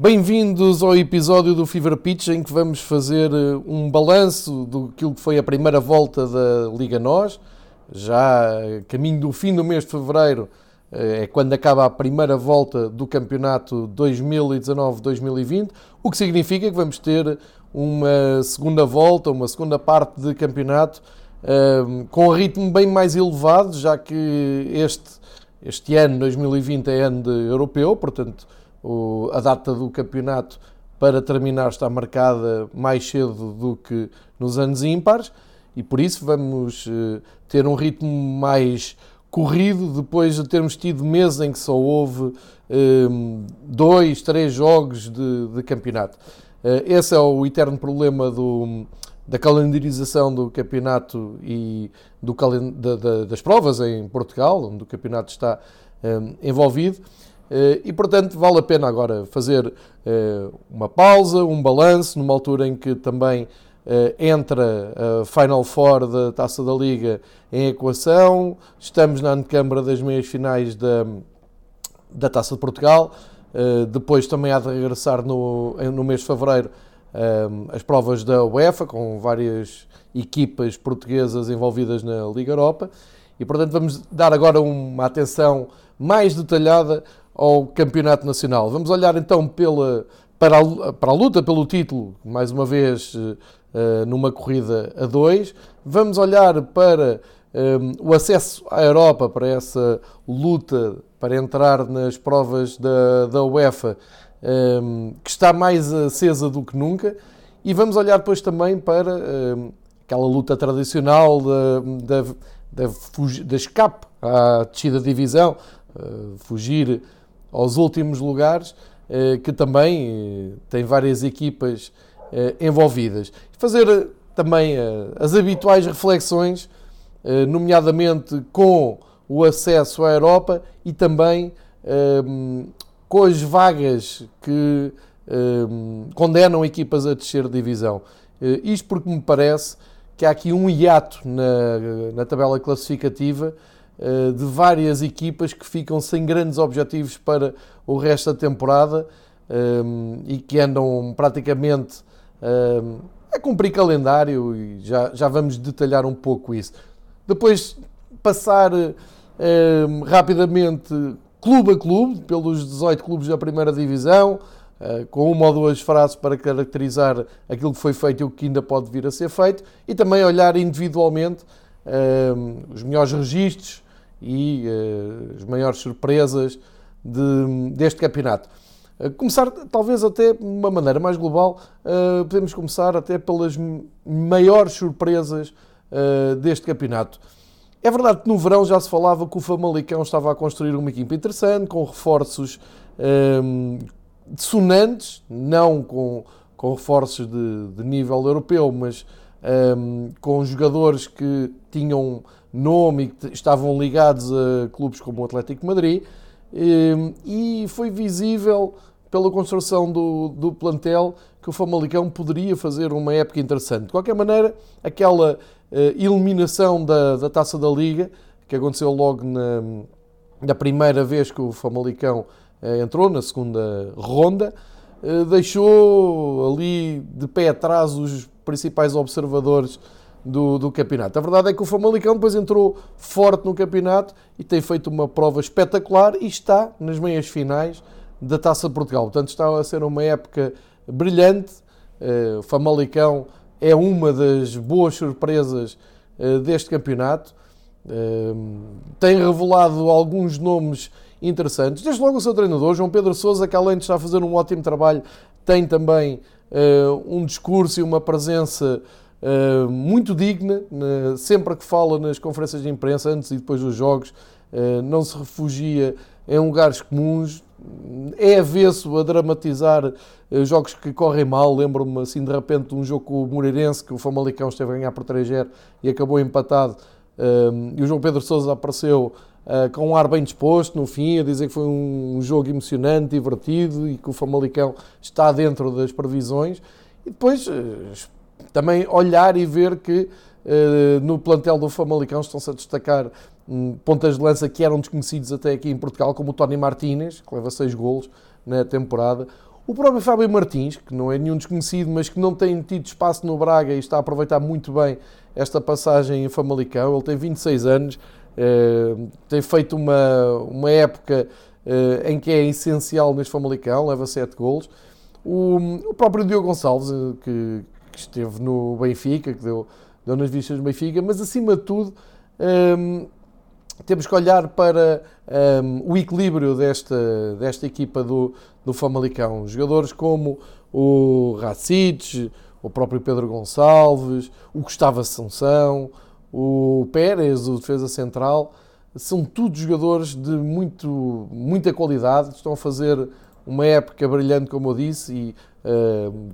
Bem-vindos ao episódio do Fever Pitch em que vamos fazer eh, um balanço do que foi a primeira volta da Liga Nós. Já caminho do fim do mês de fevereiro eh, é quando acaba a primeira volta do campeonato 2019-2020, o que significa que vamos ter uma segunda volta, uma segunda parte de campeonato eh, com um ritmo bem mais elevado, já que este, este ano, 2020, é ano europeu, portanto o, a data do campeonato para terminar está marcada mais cedo do que nos anos ímpares e por isso vamos uh, ter um ritmo mais corrido depois de termos tido meses em que só houve uh, dois, três jogos de, de campeonato. Uh, esse é o eterno problema do, da calendarização do campeonato e do, da, da, das provas em Portugal, onde o campeonato está envolvido. Eh, e, portanto, vale a pena agora fazer eh, uma pausa, um balanço, numa altura em que também eh, entra a Final Four da Taça da Liga em equação. Estamos na antecâmara das meias finais da, da Taça de Portugal. Depois também há de regressar no, no mês de fevereiro as provas da UEFA, com várias equipas portuguesas envolvidas na Liga Europa. E, portanto, vamos dar agora uma atenção mais detalhada ao Campeonato Nacional. Vamos olhar então pela, para, a, para a luta pelo título, mais uma vez uh, numa corrida a dois. Vamos olhar para um, o acesso à Europa, para essa luta para entrar nas provas da, da UEFA, um, que está mais acesa do que nunca. E vamos olhar depois também para um, aquela luta tradicional da, da, da, da escape à descida de divisão, uh, fugir aos últimos lugares, eh, que também eh, tem várias equipas eh, envolvidas. Fazer também as habituais reflexões, nomeadamente com o acesso à Europa e também com as vagas que condenam equipas a descer de divisão. Isto porque me parece que há aqui um hiato na, na tabela classificativa de várias equipas que ficam sem grandes objetivos para o resto da temporada um, eh, e que andam praticamente um, eh, a cumprir calendário e já, já vamos detalhar um pouco isso. Depois passar um, rapidamente clube a clube, pelos 18 clubes da primeira divisão, uh, com uma ou duas frases para caracterizar aquilo que foi feito e o que ainda pode vir a ser feito, e também olhar individualmente os melhores registros, e uh, as maiores surpresas de, deste campeonato. Uh, começar, talvez até de uma maneira mais global, uh, podemos começar até pelas maiores surpresas deste campeonato. É verdade que no verão já se falava que o Famalicão estava a construir uma equipa interessante, com reforços um, sonantes, não com, com reforços de, de nível europeu, mas um, com jogadores que tinham nome e que estavam ligados a clubes como o Atlético Madrid, hum, e foi visível pela construção do, do plantel que o Famalicão poderia fazer uma época interessante. De qualquer maneira, aquela uh, eliminação da, da Taça da Liga, que aconteceu logo na, na primeira vez que o Famalicão uh, entrou, na segunda ronda, uh, deixou ali de pé atrás os principais observadores do, do, campeonato. A verdade é que o Famalicão depois entrou forte no campeonato e tem feito uma prova espetacular e está nas meias finais da Taça de Portugal. Portanto, está a ser uma época brilhante. Uh, o Famalicão é uma das boas surpresas uh, deste campeonato. Uh, tem revelado alguns nomes interessantes. Desde logo o seu treinador, João Pedro Sousa, que além de estar a fazer um ótimo trabalho, tem também um discurso e uma presença uh, muito digna, sempre que fala nas conferências de imprensa, antes e depois dos jogos, uh, não se refugia em lugares comuns, é avesso a dramatizar jogos que correm mal. Lembro-me assim de repente de um jogo com o Moreirense que o Famalicão esteve a ganhar por 3 e acabou empatado. e o João Pedro Sousa apareceu com um ar bem disposto no fim, a dizer que foi um jogo emocionante, divertido e que o Famalicão está dentro das previsões. E depois também olhar e ver que uh, no plantel do Famalicão estão-se a destacar um, pontas de lança que eram desconhecidos até aqui em Portugal, como o Tony Martínez, que leva seis golos na temporada, O próprio Fábio Martins, que não é nenhum desconhecido, mas que não tem tido espaço no Braga e está a aproveitar muito bem esta passagem em Famalicão. Ele tem 26 anos, eh, tem feito uma, uma época eh, em que é essencial neste Famalicão, leva 7 golos. O, o próprio Diogo Gonçalves, que, que, esteve no Benfica, que deu, deu nas vistas do Benfica, mas acima de tudo temos que olhar para um, o equilíbrio desta, desta equipa do, do Famalicão. Jogadores como o Racic, o próprio Pedro Gonçalves, o Gustavo Assunção, o Pérez, o defesa central, são todos jogadores de muito, muita qualidade, estão a fazer uma época brilhante, como eu disse, e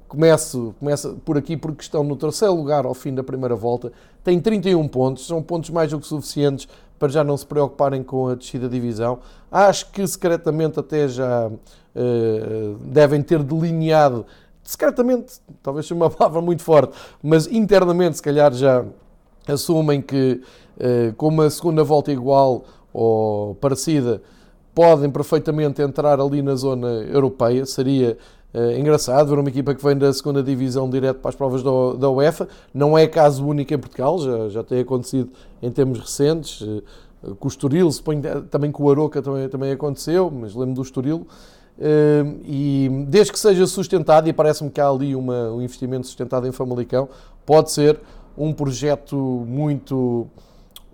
começo, começo por aqui porque estão no terceiro lugar ao fim da primeira volta, têm 31 pontos, são pontos mais do que suficientes para já não se preocuparem com a descida da divisão. Acho que secretamente até já uh, devem ter delineado, secretamente, talvez seja uma palavra muito forte, mas internamente se calhar já assumem que uh, com uma segunda volta igual ou parecida podem perfeitamente entrar ali na zona europeia. Seria Uh, engraçado ver uma equipa que vem da segunda divisão direto para as provas da, da UEFA. Não é caso único em Portugal, já, já tem acontecido em termos recentes. Uh, com o Estoril, suponho, também com o Aroca também, também aconteceu, mas lembro do Estoril. Uh, e desde que seja sustentado, e parece-me que há ali uma, um investimento sustentado em Famalicão, pode ser um projeto muito,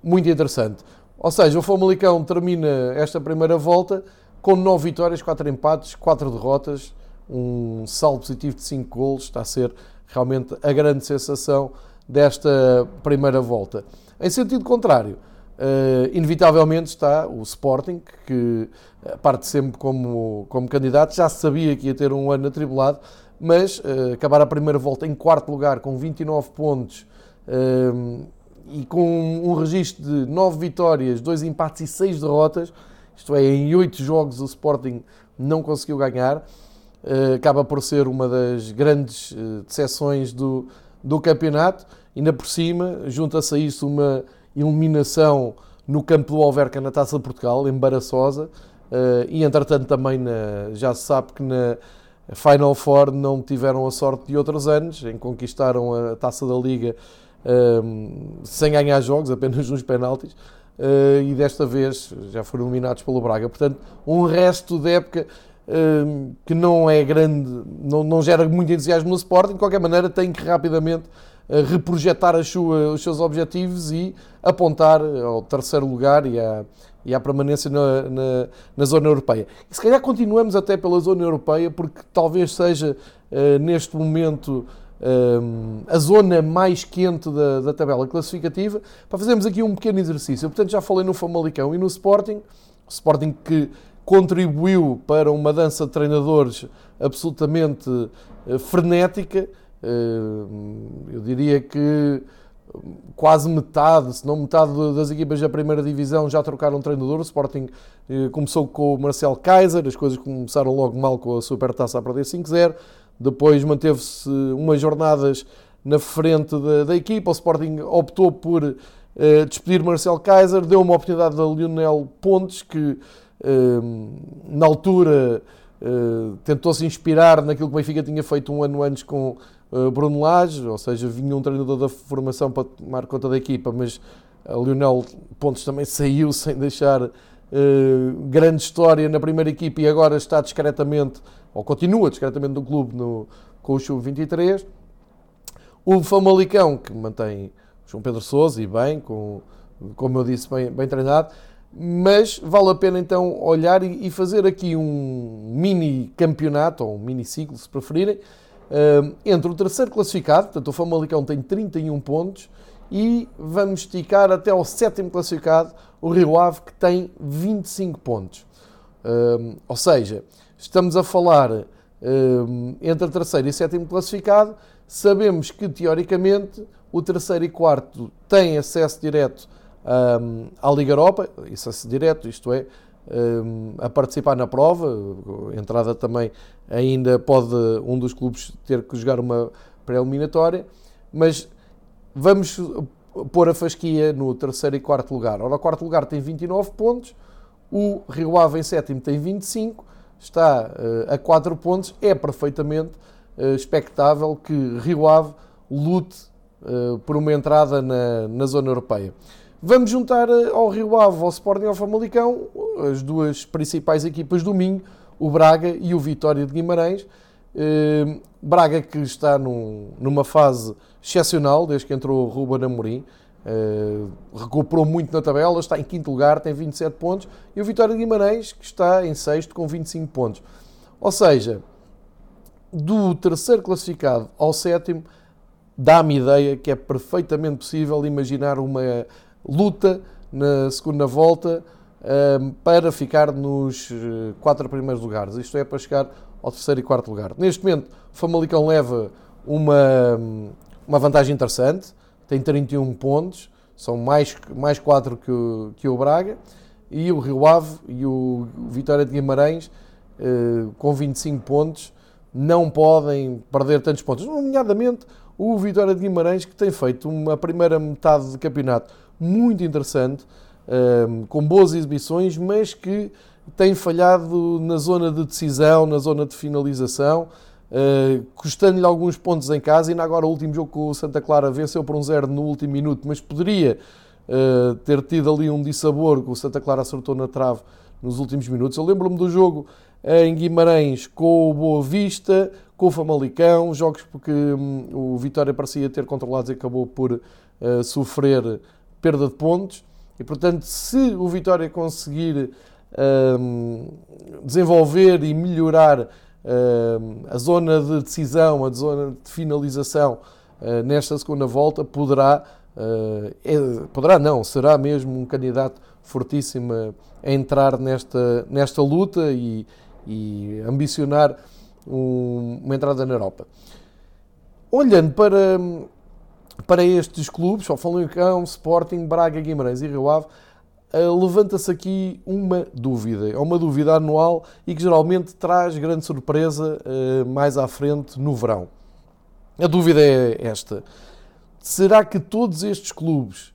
muito interessante. Ou seja, o Famalicão termina esta primeira volta com 9 vitórias, 4 empates, 4 derrotas um saldo positivo de 5 golos, está a ser realmente a grande sensação desta primeira volta. Em sentido contrário, uh, inevitavelmente está o Sporting, que parte sempre como, como candidato, já sabia que ia ter um ano atribulado, mas uh, acabar a primeira volta em quarto lugar com 29 pontos e com um registro de 9 vitórias, 2 empates e 6 derrotas, isto é, em 8 jogos o Sporting não conseguiu ganhar, eh, acaba por ser uma das grandes uh, decepções do, do campeonato. Ainda por cima, junta-se a isso uma eliminação no campo do Alverca na Taça de Portugal, embaraçosa, uh, e entretanto também na, já se sabe que na Final Four não tiveram a sorte de outros anos, em conquistaram a Taça da Liga sem ganhar jogos, apenas nos penaltis, uh, e desta vez já foram eliminados pelo Braga. Portanto, um resto de época que não é grande, não, não gera muito entusiasmo no Sporting, de qualquer maneira tem que rapidamente eh, reprojetar as suas, os seus objetivos e apontar ao terceiro lugar e à, e à permanência na, na, na, zona europeia. E se calhar continuamos até pela zona europeia, porque talvez seja uh, neste momento uh, a zona mais quente da, da, tabela classificativa, para fazermos aqui um pequeno exercício. Portanto, já falei no Famalicão e no Sporting, Sporting que contribuiu para uma dança de treinadores absolutamente eh, frenética. Eh, eu diria que quase metade, se não metade das equipas da primeira divisão já trocaram treinador. O Sporting eh, começou com o Marcel Kaiser, as coisas começaram logo mal com a Supertaça a perder 5-0. Depois manteve-se umas jornadas na frente da, da, equipa. O Sporting optou por despedir Marcel Kaiser, deu uma oportunidade a Lionel Pontes, que na altura ah, tentou-se inspirar naquilo que o Benfica tinha feito um ano antes com ah, Bruno Lage, ou seja, vinha um treinador da formação para tomar conta da equipa, mas a Lionel Pontes também saiu sem deixar uh, grande história na primeira equipa e agora está discretamente, ou continua discretamente no clube no, com o Sub-23. O Famalicão, que mantém João Pedro Sousa e bem, com, como eu disse, bem, bem treinado mas vale a pena então olhar e fazer aqui um mini campeonato, ou um mini ciclo, se preferirem, eh, entre o terceiro classificado, portanto o Famalicão tem 31 pontos, e vamos esticar até ao sétimo classificado, o Rio Ave, que tem 25 pontos. Eh, ou seja, estamos a falar eh, entre o terceiro e sétimo classificado, sabemos que teoricamente o terceiro e quarto têm acesso direto um, à Liga Europa, isso é direto, isto é, um, a participar na prova, entrada também ainda pode um dos clubes ter que jogar uma pré-eliminatória, mas vamos pôr a fasquia no terceiro e quarto lugar. Ora, o quarto lugar tem 29 pontos, o Rio Ave em sétimo tem 25, está a 4 pontos, é perfeitamente expectável que Rio Ave lute por uma entrada na, na zona europeia. Vamos juntar ao Rio Ave, ao Sporting ao Famalicão as duas principais equipas do Minho, o Braga e o Vitória de Guimarães. Braga que está num, numa fase excepcional desde que entrou o Ruben Amorim. Uh, recuperou muito na tabela, está em quinto lugar, tem 27 pontos, e o Vitória de Guimarães, que está em sexto com 25 pontos. Ou seja, do terceiro classificado ao sétimo, dá-me ideia que é perfeitamente possível imaginar uma luta na segunda volta uh, para ficar nos eh, quatro primeiros lugares. Isto é, para chegar ao terceiro e quarto lugar. Neste momento, o Famalicão leva uma, uma vantagem interessante tem 31 pontos, são mais, mais 4 que o, que o Braga, e o Rio Ave e o Vitória de Guimarães, eh, com 25 pontos, não podem perder tantos pontos. Nomeadamente o Vitória de Guimarães, que tem feito uma primeira metade de campeonato muito interessante, eh, com boas exibições, mas que tem falhado na zona de decisão, na zona de finalização. Uh, custando-lhe alguns pontos em casa. Ainda agora, o último jogo com o Santa Clara venceu por um zero no último minuto, mas poderia uh, ter tido ali um dissabor que o Santa Clara acertou na trave nos últimos minutos. Eu lembro-me do jogo em Guimarães com o Boa Vista, com o Famalicão, jogos porque um, o Vitória parecia ter controlados e acabou por uh, sofrer perda de pontos. E portanto, se o Vitória conseguir hum, desenvolver e melhorar a zona de decisão, a zona de finalização ah, nesta segunda volta poderá, ah, é, poderá não, será mesmo um candidato fortíssimo a entrar nesta, nesta luta e, e ambicionar uma entrada na Europa. Olhando para, para estes clubes, o Famalicão, Sporting, Braga, Guimarães e Rio Ave, uh, levanta-se aqui uma dúvida. É uma dúvida anual e que geralmente traz grande surpresa uh, mais à frente no verão. A dúvida é esta: será que todos estes clubes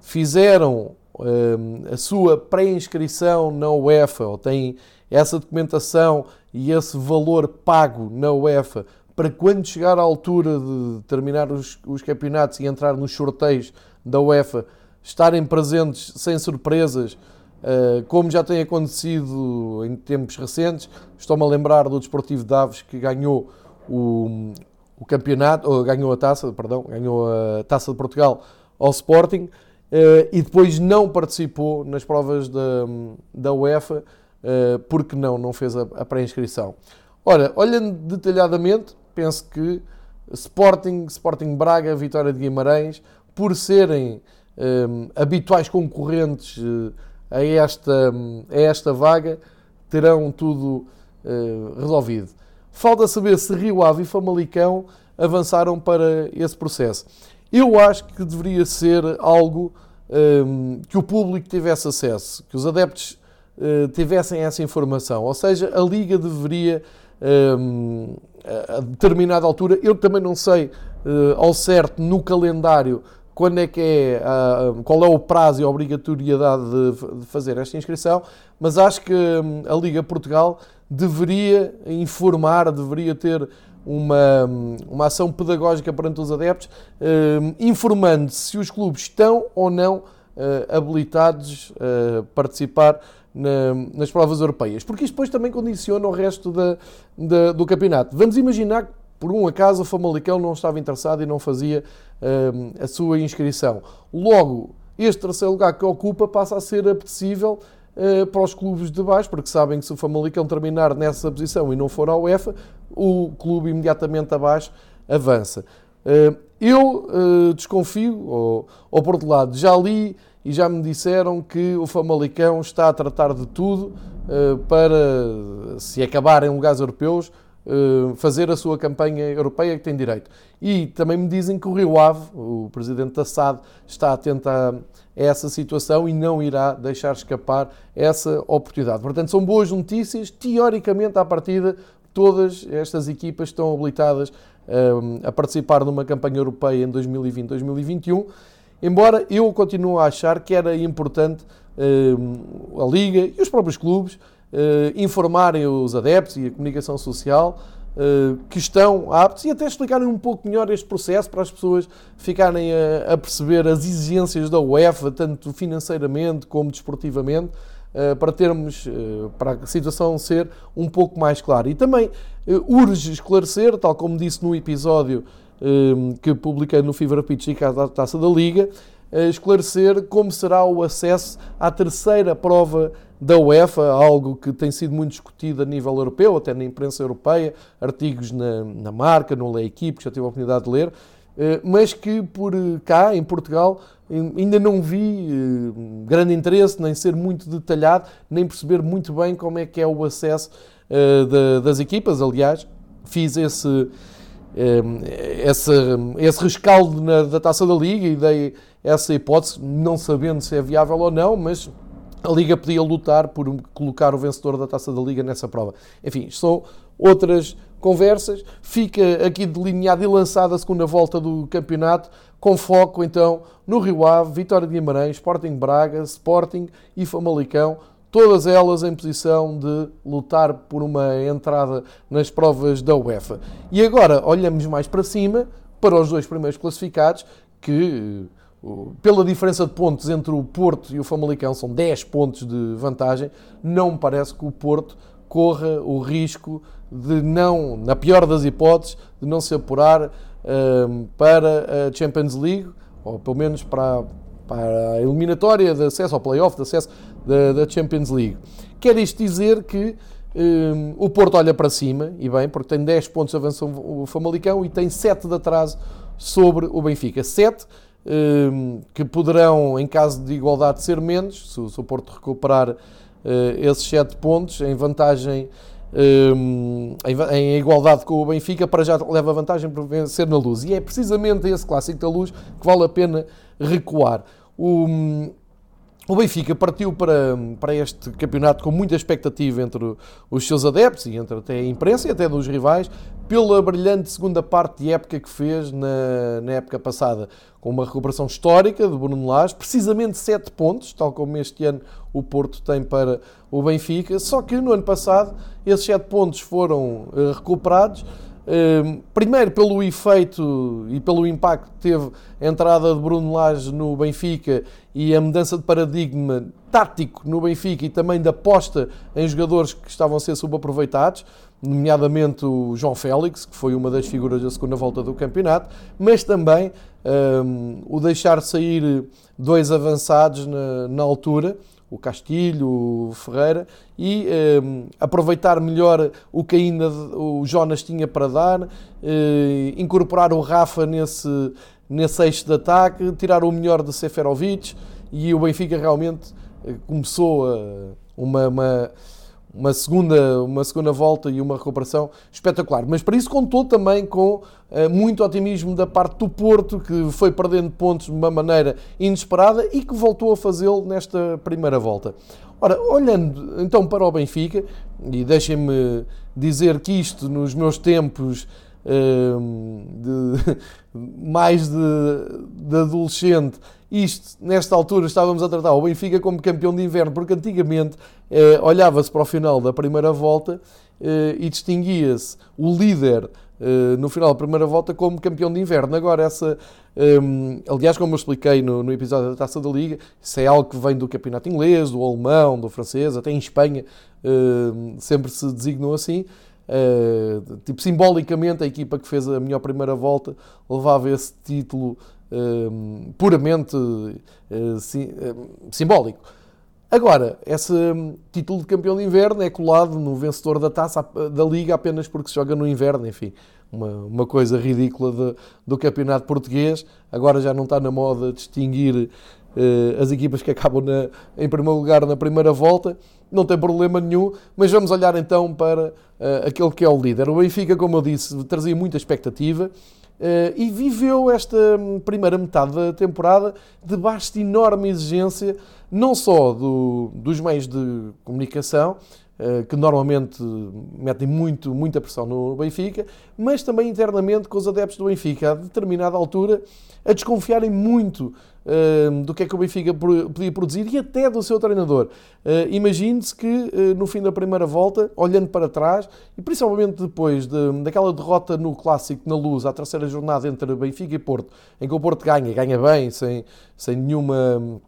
fizeram uh, a sua pré-inscrição na UEFA ou têm essa documentação e esse valor pago na UEFA para quando chegar à altura de terminar os, os campeonatos e entrar nos sorteios da UEFA estarem presentes sem surpresas, eh, como já tem acontecido em tempos recentes. Estou-me a lembrar do Desportivo de Aves que ganhou o, o campeonato, ou ganhou a taça, perdão, ganhou a taça de Portugal ao Sporting eh, e depois não participou nas provas da, da UEFA eh, porque não, não fez a, a pré-inscrição. Ora, olhando detalhadamente, penso que Sporting, Sporting Braga, Vitória de Guimarães, por serem um, habituais concorrentes uh, a, esta, a esta vaga terão tudo uh, resolvido. Falta saber se Rio Ave e Famalicão avançaram para esse processo. Eu acho que deveria ser algo um, que o público tivesse acesso, que os adeptos uh, tivessem essa informação. Ou seja, a Liga deveria, um, a determinada altura, eu também não sei uh, ao certo no calendário quando é que é, qual é o prazo e a obrigatoriedade de, fazer esta inscrição, mas acho que hum, a Liga Portugal deveria informar, deveria ter uma, hum, uma ação pedagógica perante os adeptos, hum, informando se os clubes estão ou não uh, habilitados a participar nas provas europeias, porque isto depois também condiciona o resto da, da, do campeonato. Vamos imaginar por um acaso o Famalicão não estava interessado e não fazia uh, a sua inscrição. Logo, este terceiro lugar que ocupa passa a ser apetecível uh, para os clubes de baixo, porque sabem que se o Famalicão terminar nessa posição e não for à UEFA, o clube imediatamente abaixo avança. Uh, eu desconfio, ou, ou por outro lado, já li e já me disseram que o Famalicão está a tratar de tudo para, se acabar em lugares europeus, eh, fazer a sua campanha europeia que tem direito. E também me dizem que o Rio Ave, o presidente da SAD, está atento a essa situação e não irá deixar escapar essa oportunidade. Portanto, são boas notícias. Teoricamente, à partida, todas estas equipas estão habilitadas eh, a participar numa campanha europeia em 2020-2021. Embora eu continue a achar que era importante eh, a Liga e os próprios clubes informarem os adeptos e a comunicação social que estão aptos e até explicarem um pouco melhor este processo para as pessoas ficarem a, a perceber as exigências da UEFA, tanto financeiramente como desportivamente, para termos, para a situação ser um pouco mais clara. E também urge esclarecer, tal como disse no episódio que publiquei no Fever Pitch e da Taça da Liga, esclarecer como será o acesso à terceira prova da UEFA, algo que tem sido muito discutido a nível europeu, até na imprensa europeia, artigos na, na marca, no Le Equipe, que já tive a oportunidade de ler, eh, mas que por cá, em Portugal, ainda não vi eh, grande interesse, nem ser muito detalhado, nem perceber muito bem como é que é o acesso eh, das equipas. Aliás, fiz esse, esse, esse rescaldo na, da taça da Liga e dei essa hipótese, não sabendo se é viável ou não, mas a Liga podia lutar por colocar o vencedor da Taça da Liga nessa prova. Enfim, são outras conversas. Fica aqui delineada e lançada a segunda volta do campeonato, com foco então no Rio Ave, Vitória de Guimarães, Sporting Braga, Sporting e Famalicão, todas elas em posição de lutar por uma entrada nas provas da UEFA. E agora olhamos mais para cima, para os dois primeiros classificados, que pela diferença de pontos entre o Porto e o Famalicão, são 10 pontos de vantagem, não me parece que o Porto corra o risco de não, na pior das hipóteses, de não se apurar um, para a Champions League, ou pelo menos para, para a eliminatória de acesso ao playoff, de acesso da, da Champions League. Quer isto dizer que um, o Porto olha para cima, e bem, porque tem 10 pontos de avanço o Famalicão e tem 7 de atraso sobre o Benfica. 7 Ehm, que poderão, em caso de igualdade, ser menos, se o Porto recuperar eh, esses 7 pontos em vantagem, ehm, em igualdade com o Benfica, para já leva vantagem por vencer na luz. E é precisamente esse clássico da luz que vale a pena recuar. O, o Benfica partiu para, para este campeonato com muita expectativa entre os seus adeptos e entre até a imprensa e até dos rivais, pela brilhante segunda parte de época que fez na, na época passada, com uma recuperação histórica de Bruno Lage, precisamente 7 pontos, tal como este ano o Porto tem para o Benfica, só que no ano passado esses 7 pontos foram uh, recuperados primeiro pelo efeito e pelo impacto que teve a entrada de Bruno Lage no Benfica e a mudança de paradigma tático no Benfica e também da aposta em jogadores que estavam a ser subaproveitados, nomeadamente o João Félix, que foi uma das figuras da segunda volta do campeonato, mas também um, ehm, o deixar sair dois avançados na, na altura, o Castilho, o Ferreira, e eh, aproveitar melhor o que ainda o Jonas tinha para dar, eh, incorporar o Rafa nesse, nesse eixo de ataque, tirar o melhor de Seferovic, e o Benfica realmente eh, começou a, uma, uma uma segunda, uma segunda volta e uma recuperação espetacular. Mas para isso contou também com uh, muito otimismo da parte do Porto, que foi perdendo pontos de uma maneira inesperada e que voltou a fazê-lo nesta primeira volta. Ora, olhando então para o Benfica, e deixem-me dizer que isto nos meus tempos de, mais de, de adolescente isto, nesta altura, estávamos a tratar o Benfica como campeão de inverno, porque antigamente eh, olhava-se para o final da primeira volta eh, e distinguia-se o líder eh, no final da primeira volta como campeão de inverno. Agora, essa, aliás, como eu expliquei no, no, episódio da Taça da Liga, isso é algo que vem do campeonato inglês, do alemão, do francês, até em Espanha sempre se designou assim. Uh, tipo, simbolicamente, a equipa que fez a melhor primeira volta levava esse título uh, puramente uh, sim, simbólico. Agora, esse hum, título de campeão de inverno é colado no vencedor da taça da Liga apenas porque se joga no inverno, enfim, uma, uma coisa ridícula de, do campeonato português. Agora já não está na moda distinguir as equipas que acabam na, em primeiro lugar na primeira volta, não tem problema nenhum, mas vamos olhar então para uh, aquele que é o líder. O Benfica, como eu disse, trazia muita expectativa. Uh, e viveu esta hum, primeira metade da temporada debaixo de enorme exigência, não só do, dos meios de comunicação, eh, que normalmente metem muito, muita pressão no Benfica, mas também internamente com os adeptos do Benfica, a determinada altura, a desconfiarem muito uh, do que é que o Benfica podia produzir e até do seu treinador. Uh, Imagine-se que uh, no fim da primeira volta, olhando para trás, e principalmente depois de, daquela derrota no Clássico na Luz, à terceira jornada entre Benfica e Porto, em que o Porto ganha, ganha bem, sem, sem, nenhuma,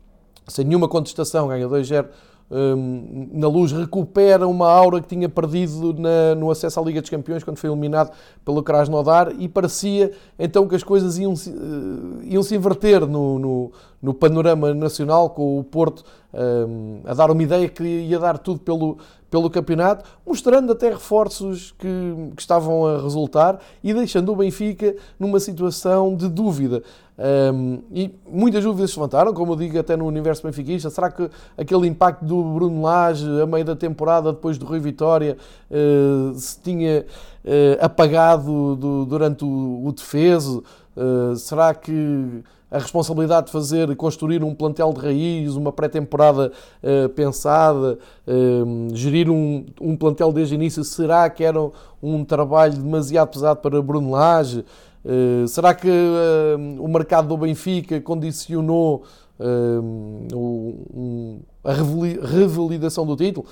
sem nenhuma contestação, ganha 2-0 um, na luz recupera uma aura que tinha perdido na, no acesso à Liga dos Campeões quando foi eliminado pelo Krasnodar e parecia então que as coisas iam, uh, iam se inverter no, no, no, panorama nacional com o Porto um, a dar uma ideia que ia dar tudo pelo, pelo campeonato, mostrando até reforços que, que estavam a resultar e deixando o Benfica numa situação de dúvida. Um, e muitas dúvidas se levantaram, como eu digo, até no universo benfiquista. Será que aquele impacto do Bruno Lage a meio da temporada, depois do Rui Vitória, uh, se tinha uh, apagado do, durante o, o defeso? Uh, será que a responsabilidade de fazer, construir um plantel de raiz, uma pré-temporada uh, pensada, uh, gerir um, um, plantel desde o início, será que era um trabalho demasiado pesado para Bruno Lage? Uh, será que o mercado do Benfica condicionou um, a revalidação do título?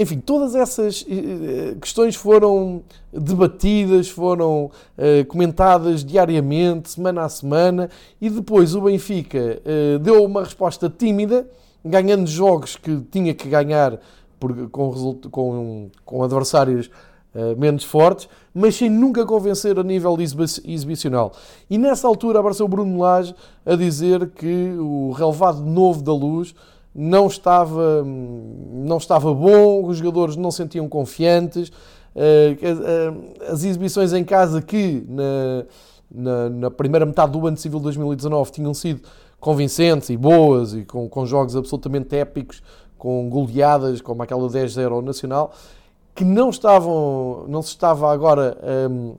Enfim, todas essas eh, eh, questões foram debatidas, foram eh, comentadas diariamente, semana a semana, e depois o Benfica deu uma resposta tímida, ganhando jogos que tinha que ganhar com, com, com adversários menos fortes, mas sem nunca convencer a nível exibicional. E nessa altura apareceu Bruno Lage a dizer que o relevado novo da luz não estava, não estava bom, os jogadores não sentiam confiantes, eh, eh, as exibições em casa que na, na, na primeira metade do ano civil de 2019 tinham sido convincentes e boas e com, com jogos absolutamente épicos, com goleadas como aquela 10-0 ao Nacional, que não estavam, não se estava agora um,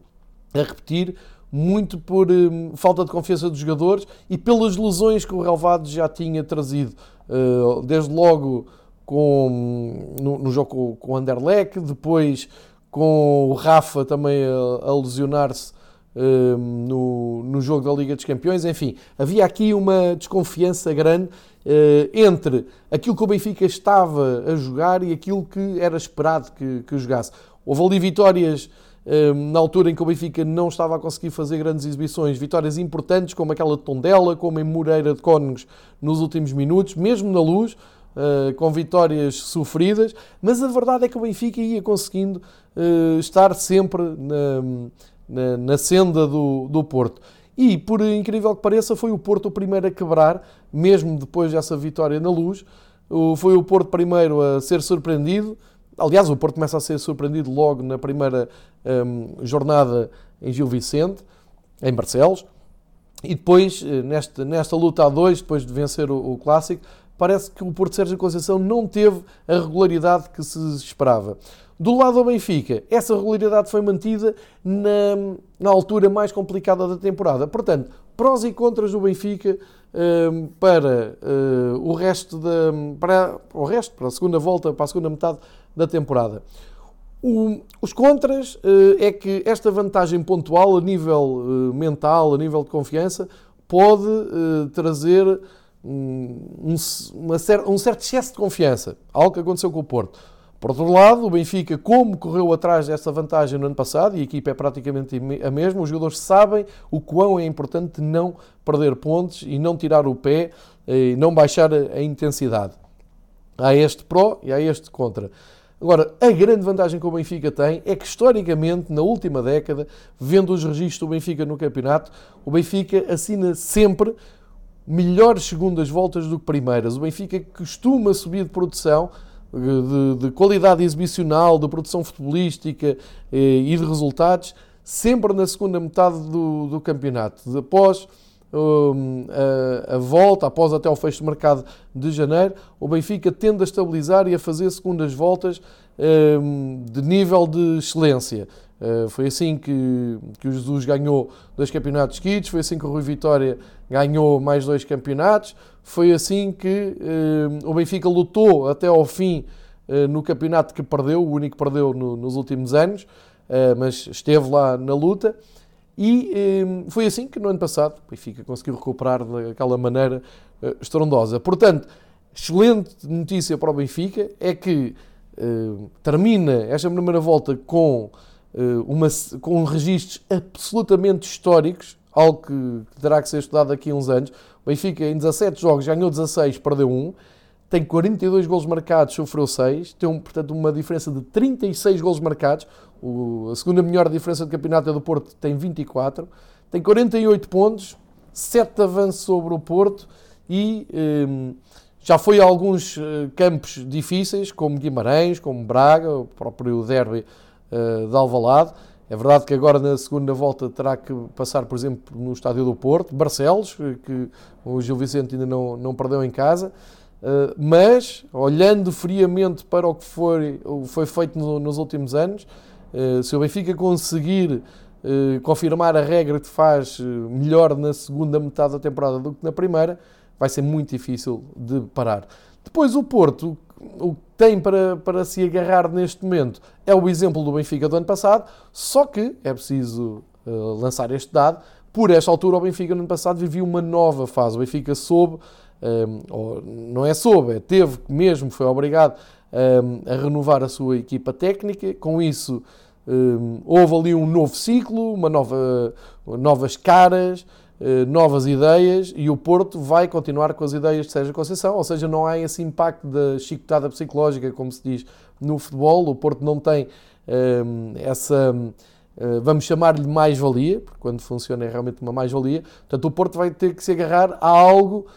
a repetir, muito por um, falta de confiança dos jogadores e pelas lesões que o Relvado já tinha trazido. Uh, desde logo com, no, no jogo com o Anderlecht, depois com o Rafa também a, a lesionar-se uh, no, no jogo da Liga dos Campeões. Enfim, havia aqui uma desconfiança grande uh, entre aquilo que o Benfica estava a jogar e aquilo que era esperado que, que jogasse. Houve ali vitórias na altura em que o Benfica não estava a conseguir fazer grandes exibições, vitórias importantes como aquela de Tondela, como em Moreira de Cónegos nos últimos minutos, mesmo na luz, ah, com vitórias sofridas, mas a verdade é que o Benfica ia conseguindo ah, estar sempre na, na, na senda do, do Porto. E, por incrível que pareça, foi o Porto o primeiro a quebrar, mesmo depois dessa vitória na luz. Foi o Porto primeiro a ser surpreendido, Aliás, o Porto começa a ser surpreendido logo na primeira um, jornada em Gil Vicente, em Barcelos, e depois, eh, nesta, nesta luta a dois, depois de vencer o, o Clássico, parece que o Porto Sérgio Conceição não teve a regularidade que se esperava. Do lado do Benfica, essa regularidade foi mantida na, na altura mais complicada da temporada. Portanto, prós e contras do Benfica um, para uh, o resto da para o resto para a segunda volta para a segunda metade da temporada. O, os contras uh, é que esta vantagem pontual a nível uh, mental, a nível de confiança, pode uh, trazer um, um, cer um certo excesso de confiança, algo que aconteceu com o Porto. Por outro lado, o Benfica, como correu atrás desta vantagem no ano passado, e a equipa é praticamente a mesma, os jogadores sabem o quão é importante não perder pontos e não tirar o pé e não baixar a intensidade. Há este pró e há este contra. Agora, a grande vantagem que o Benfica tem é que, historicamente, na última década, vendo os registros do Benfica no campeonato, o Benfica assina sempre melhores segundas voltas do que primeiras. O Benfica costuma subir de produção, de, de qualidade exibicional, de produção futebolística eh, e de resultados, sempre na segunda metade do, do campeonato. Após a, volta, após até o fecho do mercado de janeiro, o Benfica tende a estabilizar e a fazer segundas voltas de nível de excelência. Uh, foi assim que, que o Jesus ganhou dois campeonatos seguidos, foi assim que o Rui Vitória ganhou mais dois campeonatos, foi assim que uh, o Benfica lutou até ao fim no campeonato que perdeu, o único que perdeu no, nos últimos anos, mas esteve lá na luta. E foi assim que no ano passado o Benfica conseguiu recuperar daquela maneira estrondosa. Portanto, excelente notícia para o Benfica é que termina esta primeira volta com, uma, com registros absolutamente históricos, algo que terá que ser estudado daqui a uns anos. O Benfica, em 17 jogos, ganhou 16, perdeu 1. Tem 42 golos marcados, sofreu 6. Tem, portanto, uma diferença de 36 golos marcados. O, a segunda melhor diferença do campeonato é do Porto, tem 24. Tem 48 pontos, 7 avanços sobre o Porto e hum, já foi a alguns uh, campos difíceis, como Guimarães, como Braga, o próprio derby uh, de Alvalade. É verdade que agora na segunda volta terá que passar, por exemplo, no estádio do Porto, Barcelos, que o Gil Vicente ainda não, não perdeu em casa. Uh, mas, olhando friamente para o que foi, foi feito no, nos últimos anos, se o Benfica conseguir uh, confirmar a regra que faz melhor na segunda metade da temporada do que na primeira, vai ser muito difícil de parar. Depois, o Porto, o que tem para, para se agarrar neste momento é o exemplo do Benfica do ano passado, só que é preciso uh, lançar este dado. Por esta altura, o Benfica no ano passado vivia uma nova fase. O Benfica soube, um, eh, não é soube, é teve mesmo, foi obrigado a renovar a sua equipa técnica. Com isso, um, houve ali um novo ciclo, uma nova, novas caras, eh, novas ideias e o Porto vai continuar com as ideias de Sérgio Conceição, ou seja, não há esse impacto da chicotada psicológica, como se diz no futebol. O Porto não tem um, eh, essa, uh, vamos chamar-lhe mais-valia, porque quando funciona é realmente uma mais-valia. Portanto, o Porto vai ter que se agarrar a algo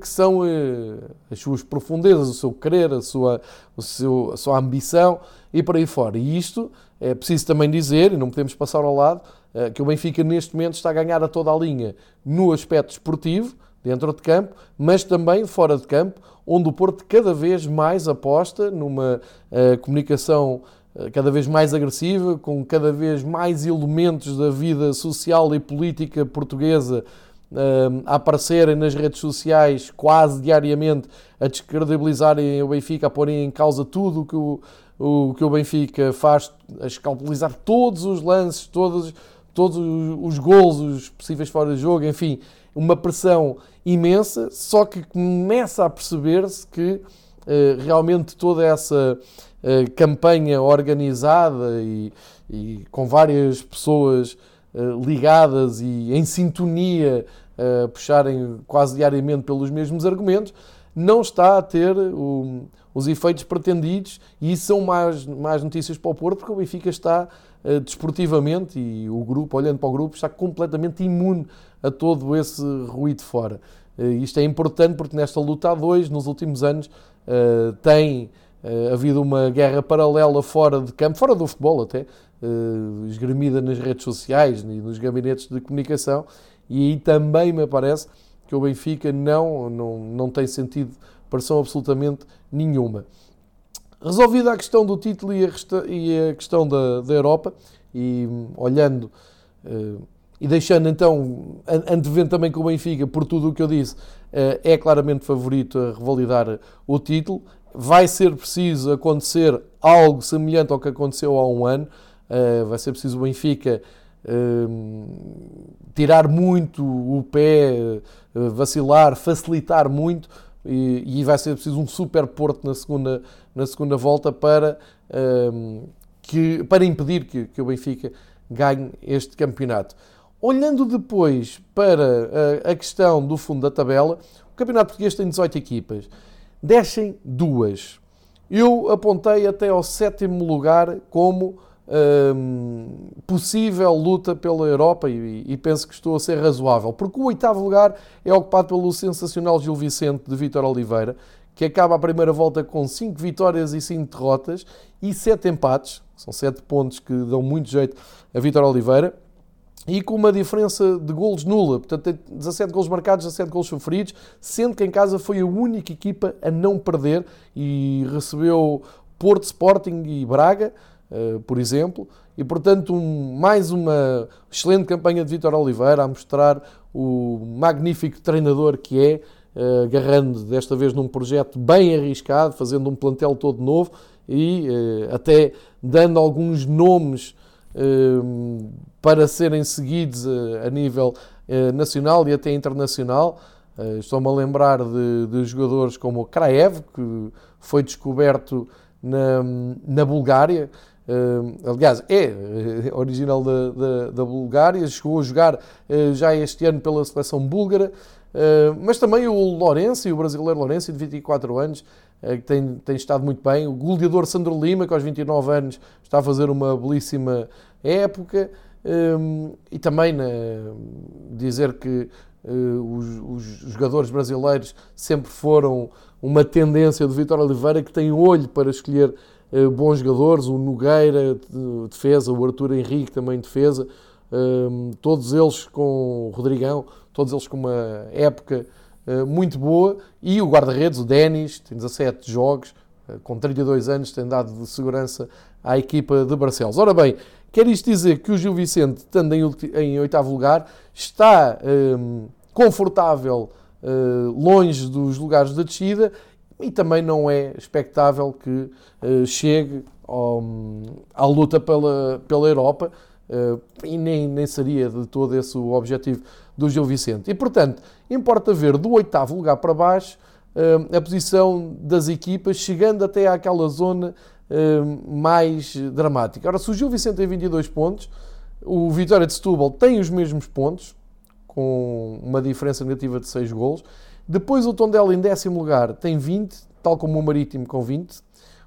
que são uh, as suas profundezas, o seu querer, a sua, o seu, a sua ambição e por aí fora. E isto é preciso também dizer, e não podemos passar ao lado, eh, que o Benfica neste momento está a ganhar a toda a linha no aspecto esportivo, dentro de campo, mas também fora de campo, onde o Porto cada vez mais aposta numa comunicação cada vez mais agressiva, com cada vez mais elementos da vida social e política portuguesa a aparecerem nas redes sociais quase diariamente, a descredibilizarem o Benfica, a porem em causa tudo o que o, o, que o Benfica faz, a escalpelizar todos os lances, todos todos os gols, os possíveis fora de jogo, enfim, uma pressão imensa, só que começa a perceber-se que uh, realmente toda essa uh, campanha organizada e, e, com várias pessoas ligadas e em sintonia, a puxarem quase diariamente pelos mesmos argumentos, não está a ter o, os efeitos pretendidos e isso são mais, mais notícias para o Porto, porque o Benfica está uh, desportivamente e o grupo, olhando para o grupo, está completamente imune a todo esse ruído fora. Isto é importante porque nesta luta a dois, nos últimos anos, tem havido uma guerra paralela fora de campo, fora do futebol até, esgrimida nas redes sociais e nos gabinetes de comunicação, e aí também me parece que o Benfica não, não, não tem sentido pressão absolutamente nenhuma. Resolvida a questão do título e a, e a questão da, da, Europa, e olhando uh, e deixando então, antevendo também com o Benfica, por tudo o que eu disse, uh, é claramente favorito a revalidar o título. Vai ser preciso acontecer algo semelhante ao que aconteceu há um ano. Uh, vai ser preciso o Benfica tirar muito o pé, vacilar, facilitar muito e, e, vai ser preciso um super Porto na segunda, na segunda volta para, um, que, para impedir que, que o Benfica ganhe este campeonato. Olhando depois para a, a, questão do fundo da tabela, o Campeonato Português tem 18 equipas, descem duas. Eu apontei até ao sétimo lugar como Hum, possível luta pela Europa e, e, penso que estou a ser razoável, porque o oitavo lugar é ocupado pelo sensacional Gil Vicente de Vitor Oliveira, que acaba a primeira volta com 5 vitórias e 5 derrotas e 7 empates, são 7 pontos que dão muito jeito a Vitor Oliveira, e com uma diferença de golos nula, portanto tem 17 golos marcados, 17 golos sofridos, sendo que em casa foi a única equipa a não perder e recebeu Porto, Sporting e Braga, por exemplo, e portanto um, mais uma excelente campanha de Vítor Oliveira a mostrar o magnífico treinador que é agarrando desta vez num projeto bem arriscado, fazendo um plantel todo novo e até dando alguns nomes para serem seguidos a nível nacional e até internacional. Estou-me a lembrar de, de, jogadores como o Kraev, que foi descoberto na, na Bulgária. Aliás, é original da, da, da, Bulgária, chegou a jogar uh, já este ano pela seleção búlgara, mas também o Lourenço, o brasileiro Lourenço, de 24 anos, que tem, tem estado muito bem. O goleador Sandro Lima, que aos 29 anos está a fazer uma belíssima época. e também dizer que os, jogadores brasileiros sempre foram uma tendência do Vitor Oliveira que tem olho para escolher bons jogadores, o Nogueira, de defesa, o Arthur Henrique também defesa, uh, todos eles com o Rodrigão, todos eles com uma época uh, muito boa, e o guarda-redes, o Denis, tem 17 jogos, eh, com 32 anos, tem dado de segurança à equipa de Barcelos. Ora bem, quer isto dizer que o Gil Vicente, estando em, oitavo lugar, está ehm, confortável eh, longe dos lugares de descida e também não é expectável que uh, chegue ao, à luta pela, pela Europa uh, e nem, nem seria de todo esse o objetivo do Gil Vicente. E, portanto, importa ver do oitavo lugar para baixo uh, a posição das equipas, chegando até àquela zona mais dramática. Ora, se o Gil Vicente tem 22 pontos, o Vitória de Setúbal tem os mesmos pontos, com uma diferença negativa de 6 golos. Depois o Tondela em décimo lugar tem 20, tal como o Marítimo com 20.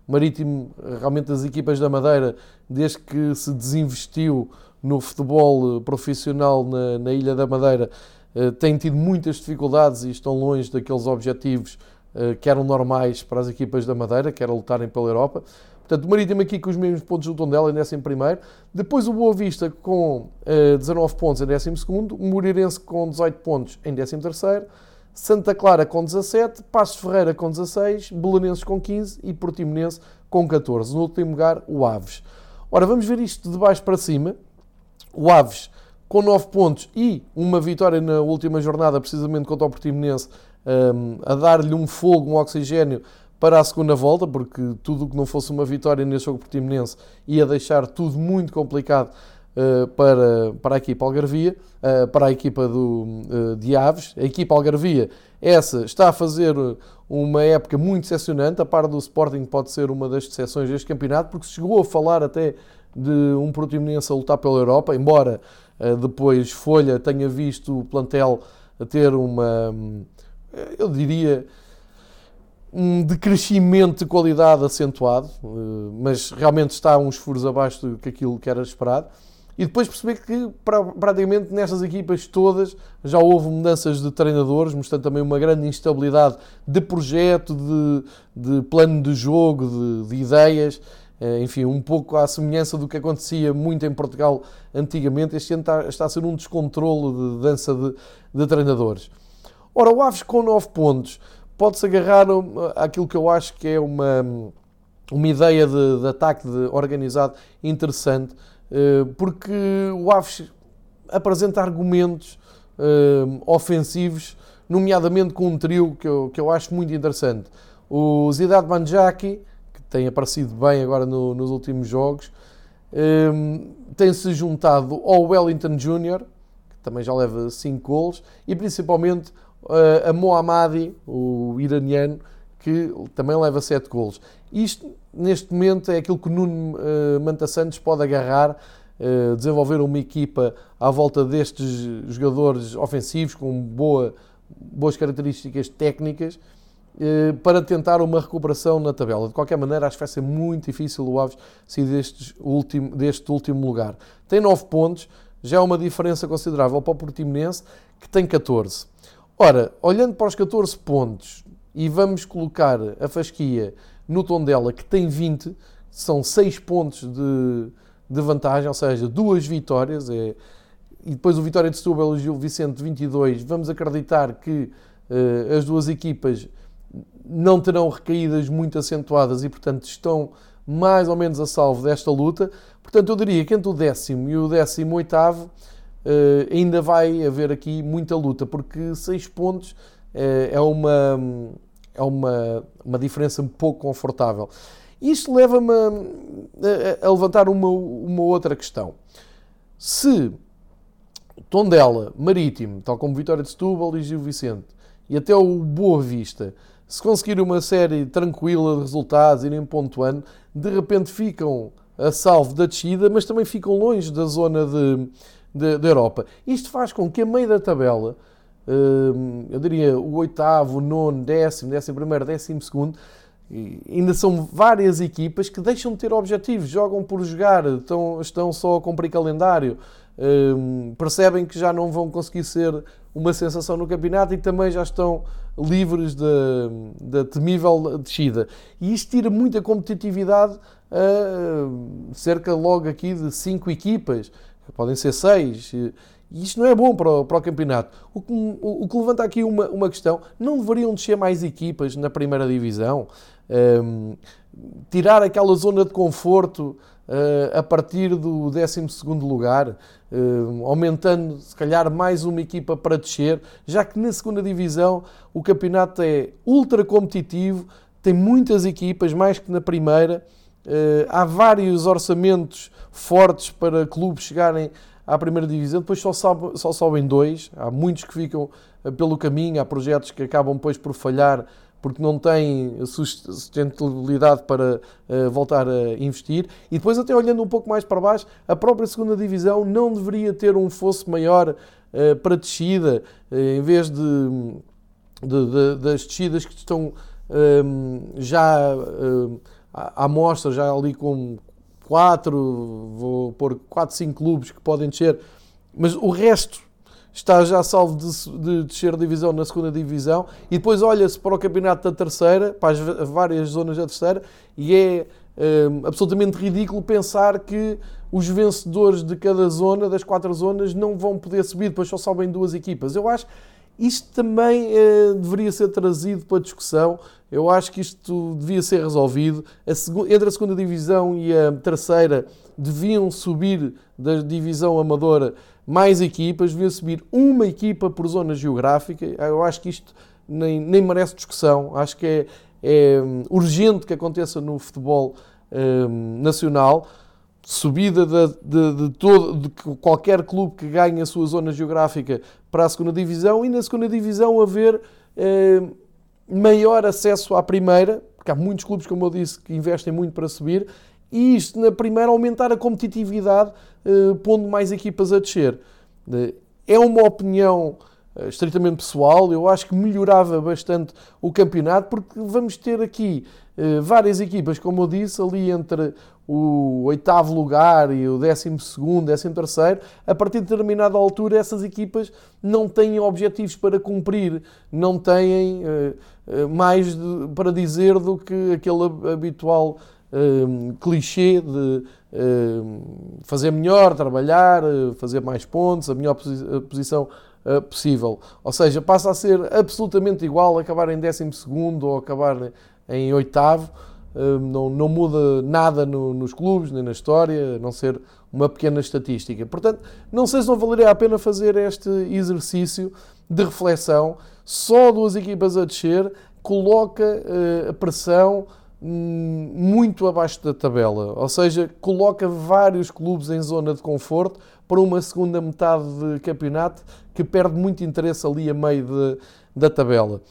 O Marítimo, realmente das equipas da Madeira, desde que se desinvestiu no futebol eh, profissional na, na Ilha da Madeira, eh, tem tido muitas dificuldades e estão longe daqueles objetivos eh, que eram normais para as equipas da Madeira, que era lutarem pela Europa. Portanto, o Marítimo aqui com os mesmos pontos do Tondela em 11 primeiro. Depois o Boa Vista com uh, 19 pontos em 12 segundo. O Moreirense com 18 pontos em 13 terceiro. Santa Clara com 17, Passos Ferreira com 16, Belenenses com 15 e Portimonense com 14. No último lugar, o Aves. Ora, vamos ver isto de baixo para cima. O Aves com 9 pontos e uma vitória na última jornada, precisamente contra o Portimonense, um, a dar-lhe um fogo, um oxigênio para a segunda volta, porque tudo o que não fosse uma vitória nesse jogo portimonense ia deixar tudo muito complicado uh, para, para a equipa Algarvia, uh, para a equipa do, uh, de Aves. A equipa Algarvia, essa, está a fazer uma época muito decepcionante, a par do Sporting pode ser uma das decepções deste campeonato, porque chegou a falar até de um Portimonense a lutar pela Europa, embora depois Folha tenha visto o plantel ter uma, eu diria, um decrescimento de qualidade acentuado, eh, mas realmente está uns furos abaixo do que aquilo que era esperado. E depois perceber que praticamente nestas equipas todas já houve mudanças de treinadores, mostrando também uma grande instabilidade de projeto, de, de plano de jogo, de, de ideias. Eh, enfim, um pouco à semelhança do que acontecia muito em Portugal antigamente. Este ano está, está a ser um descontrole de dança de, de treinadores. Ora, o Aves com 9 pontos pode-se agarrar àquilo que eu acho que é uma, uma ideia de, de ataque de organizado interessante, porque o Aves apresenta argumentos eh, ofensivos, nomeadamente com um trio que eu, que eu acho muito interessante. O Zidane Manjaki, que tem aparecido bem agora no, nos últimos jogos, eh, tem-se juntado ao Wellington Jr., que também já leva 5 gols, e principalmente a Mohammadi, o iraniano, que também leva 7 golos. Isto, neste momento, é aquilo que Nuno uh, Manta Santos pode agarrar, uh, desenvolver uma equipa à volta destes jogadores ofensivos com boa, boas características técnicas uh, para tentar uma recuperação na tabela. De qualquer maneira, acho que vai ser muito difícil o Aves sair deste último, deste último lugar. Tem 9 pontos, já é uma diferença considerável para o Portimonense, que tem 14. Ora, olhando para os 14 pontos e vamos colocar a fasquia no tom dela, que tem 20, são 6 pontos de, de vantagem, ou seja, duas vitórias. É, e depois o Vitória de Setúbal e o Gil Vicente 22. Vamos acreditar que uh, as duas equipas não terão recaídas muito acentuadas e, portanto, estão mais ou menos a salvo desta luta. Portanto, eu diria que entre o décimo e o décimo oitavo Uh, ainda vai haver aqui muita luta, porque 6 pontos é, é uma, é uma, uma diferença um pouco confortável. Isto leva-me a, a, levantar uma, uma outra questão. Se Tondela, Marítimo, tal como Vitória de Setúbal e Gil Vicente, e até o Boa Vista, se conseguir uma série tranquila de resultados, irem pontuando, de repente ficam a salvo da descida, mas também ficam longe da zona de, de Europa. Isto faz com que a meio da tabela, eu diria o oitavo, o nono, décimo, décimo primeiro, décimo segundo, ainda são várias equipas que deixam de ter objetivos, jogam por jogar, estão, estão só a cumprir calendário, hum, percebem que já não vão conseguir ser uma sensação no campeonato e também já estão livres da, temível descida. E isto tira muita competitividade a cerca logo aqui de cinco equipas, podem ser seis. E isto não é bom para o, para o campeonato. O que, o, o que, levanta aqui uma, uma questão: não deveriam descer mais equipas na primeira divisão? Um, tirar aquela zona de conforto uh, a partir do 12 lugar, uh, aumentando se calhar mais uma equipa para descer, já que na segunda divisão o campeonato é ultra competitivo, tem muitas equipas, mais que na primeira. Uh, há vários orçamentos fortes para clubes chegarem à primeira divisão, depois só, sobe, só sobem dois. Há muitos que ficam pelo caminho, há projetos que acabam depois por falhar porque não têm sustentabilidade para uh, voltar a investir. E depois, até olhando um pouco mais para baixo, a própria segunda divisão não deveria ter um fosso maior uh, para descida, uh, em vez de, de, de, das descidas que estão já à mostra, já ali com quatro, vou pôr quatro, cinco clubes que podem descer, mas o resto está já salvo de, de descer divisão na segunda divisão e depois olha-se para o campeonato da terceira, para as várias zonas da terceira, e é um, absolutamente ridículo pensar que os vencedores de cada zona, das quatro zonas, não vão poder subir, depois só sobem duas equipas. Eu acho isto também uh, deveria ser trazido para discussão. Eu acho que isto devia ser resolvido. A entre a segunda divisão e a terceira deviam subir da divisão amadora mais equipas, devia subir uma equipa por zona geográfica. Eu acho que isto nem, nem merece discussão. Acho que é, é hum, urgente que aconteça no futebol um, nacional. Subida de, de, de, todo, de qualquer clube que ganhe a sua zona geográfica para a segunda divisão e na segunda divisão haver um, maior acesso à primeira, porque há muitos clubes, como eu disse, que investem muito para subir e isto na primeira aumentar a competitividade, eh, pondo mais equipas a descer. Eh, é uma opinião eh, estritamente pessoal, eu acho que melhorava bastante o campeonato, porque vamos ter aqui várias equipas, como eu disse, ali entre o oitavo lugar e o décimo segundo, décimo terceiro, a partir de determinada altura essas equipas não têm objetivos para cumprir, não têm mais para dizer do que aquele habitual um, clichê de um, fazer melhor, trabalhar, fazer mais pontos, a melhor posi a posição uh, possível. Ou seja, passa a ser absolutamente igual acabar em 12 ou acabar em oitavo. Um, não, não, muda nada no, nos clubes, nem na história, a não ser uma pequena estatística. Portanto, não sei se não valeria a pena fazer este exercício de reflexão. Só duas equipas a descer coloca uh, a pressão Hum, muito abaixo da tabela, ou seja, coloca vários clubes em zona de conforto para uma segunda metade de campeonato que perde muito interesse ali a meio de, da tabela.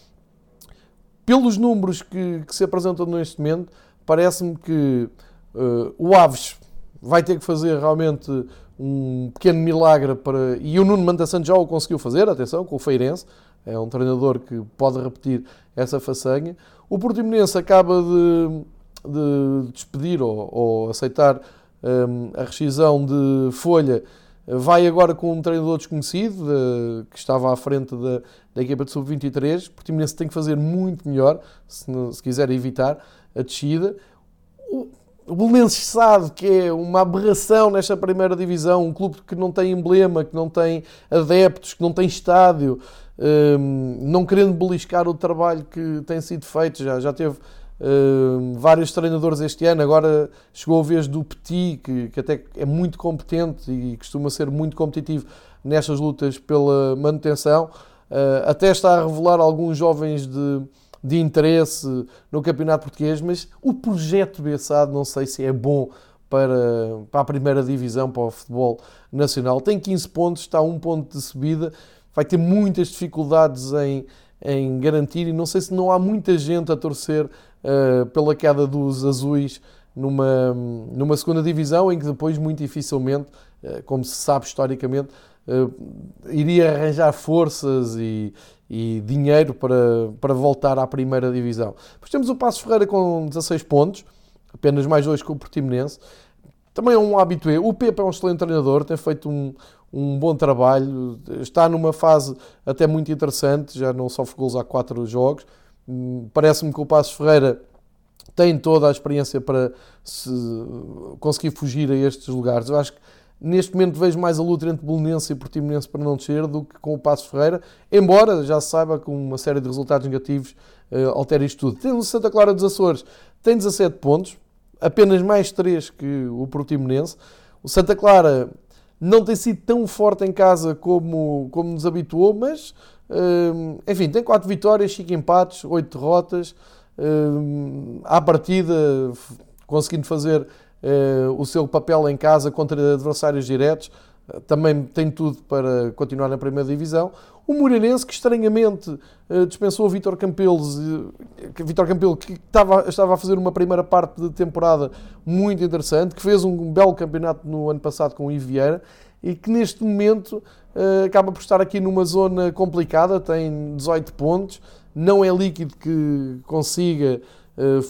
Pelos números que, que se apresentam neste momento, parece-me que uh, o Aves vai ter que fazer realmente um pequeno milagre para. E o Nuno Manta Santos já o conseguiu fazer, atenção, com o Feirense. É um treinador que pode repetir essa façanha. O Portimonense acaba de, de despedir ou, ou aceitar um, a rescisão de folha. Vai agora com um treinador desconhecido, de, que estava à frente da, da equipa de sub-23. O Portimonense tem que fazer muito melhor se, se quiser evitar a descida. O, o Belenenses sabe que é uma aberração nesta primeira divisão, um clube que não tem emblema, que não tem adeptos, que não tem estádio, um, não querendo beliscar o trabalho que tem sido feito, já, já teve um, vários treinadores este ano, agora chegou a vez do Petit, que, que até é muito competente e costuma ser muito competitivo nestas lutas pela manutenção. até está a revelar alguns jovens de, de interesse no Campeonato Português, mas o projeto Bessado não sei se é bom para, para a primeira divisão, para o futebol nacional. Tem 15 pontos, está a um ponto de subida, vai ter muitas dificuldades em, em garantir e não sei se não há muita gente a torcer uh, pela queda dos azuis numa, numa segunda divisão em que depois muito dificilmente, uh, como se sabe historicamente, uh, iria arranjar forças e, e, dinheiro para, para voltar à primeira divisão. Depois temos o Passo Ferreira com 16 pontos, apenas mais dois que o Portimonense. Também é um habitué. O Pepe é um excelente treinador, tem feito um, um bom trabalho, está numa fase até muito interessante, já não sofre gols há quatro jogos. Hum, parece-me que o Passos Ferreira tem toda a experiência para conseguir fugir a estes lugares. Eu acho que neste momento vejo mais a luta entre Belenense e Portimonense para não descer do que com o Passos Ferreira, embora já se saiba que uma série de resultados negativos uh, isto tudo. Tem o Santa Clara dos Açores, tem 17 pontos, apenas mais 3 que o Portimonense. O Santa Clara não tem sido tão forte em casa como, como nos habituou, mas hum, enfim, tem 4 vitórias, 5 empates, 8 derrotas. Hum, à partida, conseguindo fazer hum, o seu papel em casa contra adversários diretos, também tem tudo para continuar na primeira divisão. O Moreirense, que estranhamente eh, dispensou o Vítor Campelos, eh, Vítor Campelo, que estava, estava a fazer uma primeira parte de temporada muito interessante, que fez um belo campeonato no ano passado com o Ivieira e que neste momento eh, acaba por estar aqui numa zona complicada, tem 18 pontos, não é líquido que consiga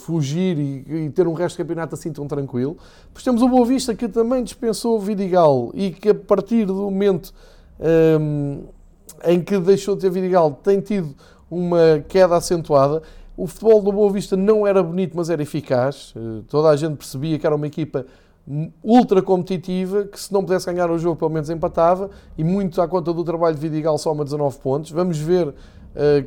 fugir e, ter um resto de campeonato assim tão tranquilo. Depois temos o Boa Vista que também dispensou o Vidigal e que a partir do momento um, em que deixou de ter Vidigal tem tido uma queda acentuada. O futebol do Boa Vista não era bonito, mas era eficaz. Uh, toda a gente percebia que era uma equipa ultra competitiva, que se não pudesse ganhar o jogo, pelo menos empatava, e muito à conta do trabalho de Vidigal soma 19 pontos. Vamos ver uh,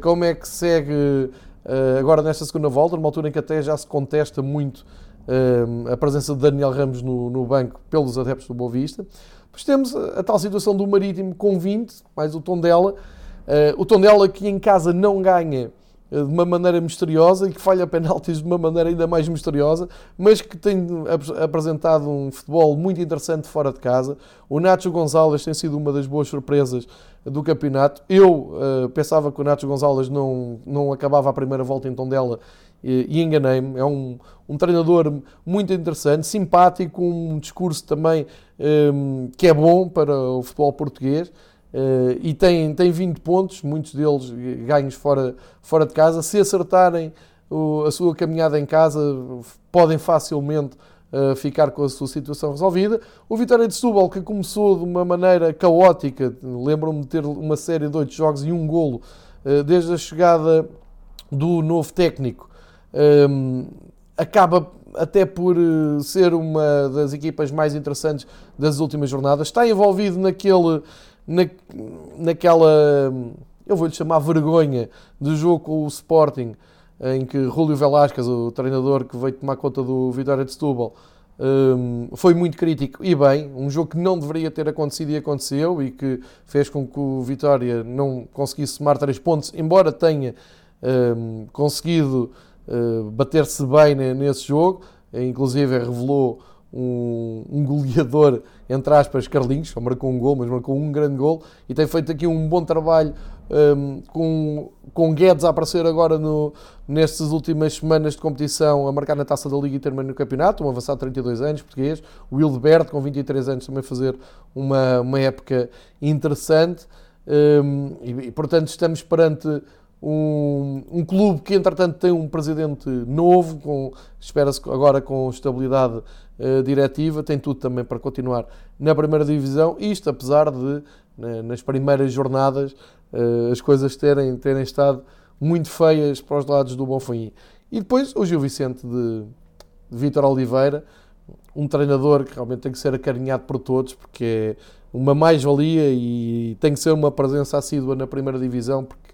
como é que segue eh, agora nesta segunda volta, numa altura em que até já se contesta muito eh, a presença de Daniel Ramos no, no banco pelos adeptos do Boa Vista. Depois temos a, a tal situação do Marítimo com 20, mais o Tondela. Uh, o Tondela que em casa não ganha de uma maneira misteriosa e que falha penaltis de uma maneira ainda mais misteriosa, mas que tem apresentado um futebol muito interessante fora de casa. O Nacho Gonzalez tem sido uma das boas surpresas do campeonato. Eu uh, pensava que o Nacho Gonzalez não, não acabava a primeira volta em Tondela e, enganei-me. É um, um treinador muito interessante, simpático, um discurso também um, que é bom para o futebol português. Uh, e tem, tem 20 pontos, muitos deles ganhos fora, fora de casa. Se acertarem o, a sua caminhada em casa, podem facilmente uh, ficar com a sua situação resolvida. O Vitória de Setúbal, que começou de uma maneira caótica, lembro-me de ter uma série de 8 jogos e um golo uh, desde a chegada do novo técnico, um, acaba até por ser uma das equipas mais interessantes das últimas jornadas. Está envolvido naquele na, naquela, eu vou-lhe chamar vergonha, do jogo com o Sporting, em que Rúlio Velasquez, o treinador que veio tomar conta do Vitória de Setúbal, um, foi muito crítico e bem, um jogo que não deveria ter acontecido e aconteceu e que fez com que o Vitória não conseguisse somar três pontos, embora tenha um, conseguido bater-se bem nesse jogo, inclusive revelou um, um goleador, entre aspas, Carlinhos, só marcou um gol, mas marcou um grande gol e tem feito aqui um bom trabalho um, com, com Guedes a aparecer agora no, nestas últimas semanas de competição, a marcar na taça da Liga e também no campeonato, um avançado de 32 anos, português, o Hildeberto, com 23 anos, também fazer uma, uma época interessante. Um, e, e, portanto, estamos perante um, um, clube que, entretanto, tem um presidente novo, com, espera-se agora com estabilidade uh, diretiva, tem tudo também para continuar na primeira divisão. Isto, apesar de, né, nas primeiras jornadas, uh, as coisas terem, terem estado muito feias para os lados do Bonfim. E depois o Gil Vicente de, de Vítor Oliveira, um treinador que realmente tem que ser acarinhado por todos, porque é uma mais-valia e tem que ser uma presença assídua na primeira divisão, porque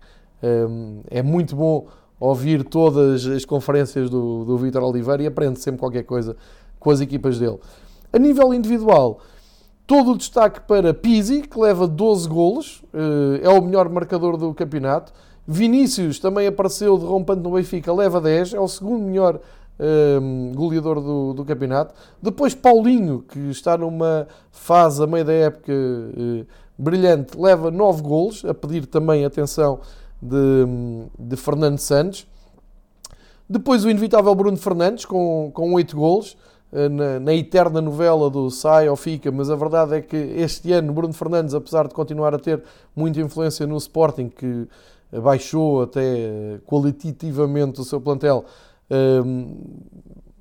é muito bom ouvir todas as conferências do, do Vítor Oliveira e aprende sempre qualquer coisa com as equipas dele. A nível individual, Todo o destaque para Pizzi, que leva 12 golos, é o melhor marcador do campeonato. Vinícius também apareceu derrompante no Benfica, leva 10, é o segundo melhor um, goleador do, do, campeonato. Depois Paulinho, que está numa fase a meio da época uh, brilhante, leva 9 golos, a pedir também atenção de, de Fernando Santos. Depois o inevitável Bruno Fernandes, com, com 8 golos, uh, na, na, eterna novela do sai ou fica, mas a verdade é que este ano Bruno Fernandes, apesar de continuar a ter muita influência no Sporting, que baixou até qualitativamente o seu plantel.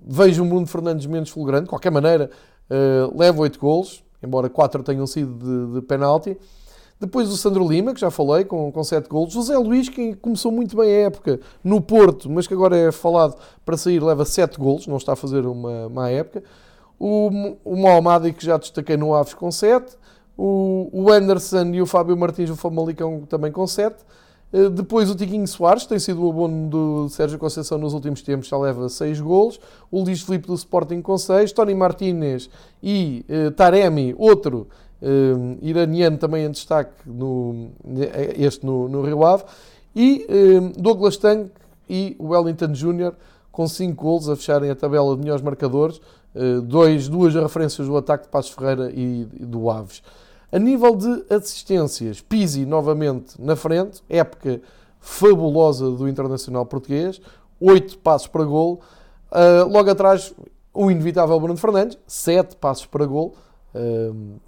vejo o Bruno Fernandes menos fulgurante, de qualquer maneira, uh, leva 8 golos, embora 4 tenham sido de, de penalti. Depois o Sandro Lima, que já falei, com, com 7 golos. José Luís, que começou muito bem a época no Porto, mas que agora é falado para sair, leva 7 golos, não está a fazer uma má época. O, o Mohamed, que já destaquei no Aves, com 7. O, o Anderson e o Fábio Martins, o Famalicão, também com 7. Eh, depois o Tiquinho Soares, tem sido o abono do Sérgio Conceição nos últimos tempos, já leva 6 golos. O Luís Filipe do Sporting com 6. Tony Martínez e uh, Taremi, outro uh, iraniano também em destaque, no, este no, no Rio Ave. E uh, Douglas Tank e Wellington Júnior com 5 golos a fecharem a tabela de melhores marcadores. dois, duas referências do ataque de Passos Ferreira e, e do Aves. A nível de assistências, Pizzi novamente na frente, época fabulosa do Internacional Português, 8 passos para gol. Uh, logo atrás, o inevitável Bruno Fernandes, 7 passos para gol. Uh,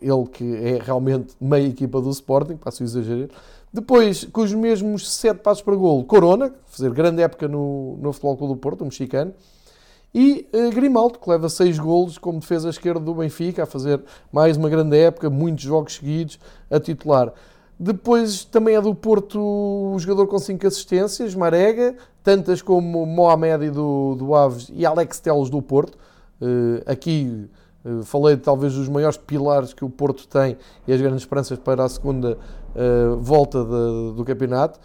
ele que é realmente meia equipa do Sporting, passo o exagero. Depois, com os mesmos 7 passos para gol, Corona, fazer grande época no, no Futebol Clube do Porto, um mexicano. E uh, Grimaldo, que leva 6 golos como defesa esquerda do Benfica, a fazer mais uma grande época, muitos jogos seguidos a titular. Depois também é do Porto o jogador com 5 assistências, Marega, tantas como Mohamed do, do Aves e Alex Teles do Porto. Uh, aqui falei de talvez dos maiores pilares que o Porto tem e as grandes esperanças para a segunda uh, volta de, do campeonato.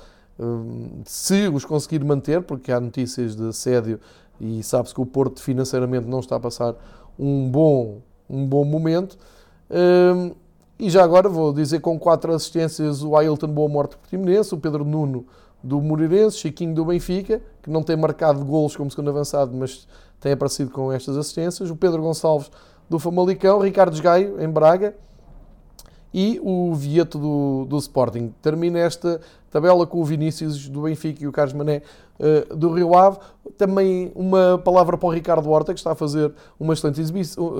se os conseguir manter, porque há notícias de assédio e sabe-se que o Porto financeiramente não está a passar um bom, um bom momento. E já agora vou dizer com quatro assistências o Ailton Boa Morte Portimonense, o Pedro Nuno do Moreirense, Chiquinho do Benfica, que não tem marcado golos como segundo avançado, mas tem aparecido com estas assistências, o Pedro Gonçalves do Famalicão, Ricardo Gaio em Braga e o Vieto do, do Sporting. Termina esta tabela com o Vinícius do Benfica e o Carlos Mané uh, do Rio Ave. Também uma palavra para o Ricardo Horta, que está a fazer uma excelente,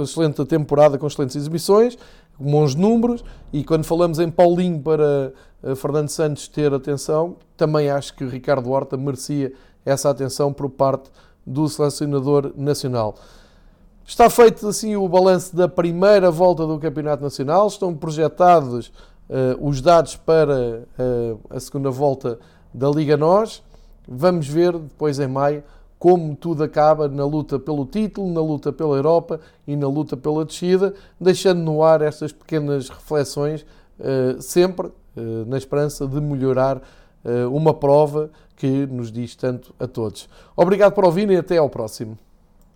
excelente temporada com excelentes exibições, bons números. E quando falamos em Paulinho para uh, Fernando Santos ter atenção, também acho que Ricardo Horta merecia essa atenção por parte do selecionador nacional. Está feito assim o balanço da primeira volta do Campeonato Nacional, estão projetados uh, os dados para uh, a segunda volta da Liga Nós. Vamos ver depois em maio como tudo acaba na luta pelo título, na luta pela Europa e na luta pela descida, deixando no ar estas pequenas reflexões, uh, sempre na esperança de melhorar uma prova que nos diz tanto a todos. Obrigado por ouvirem e até ao próximo.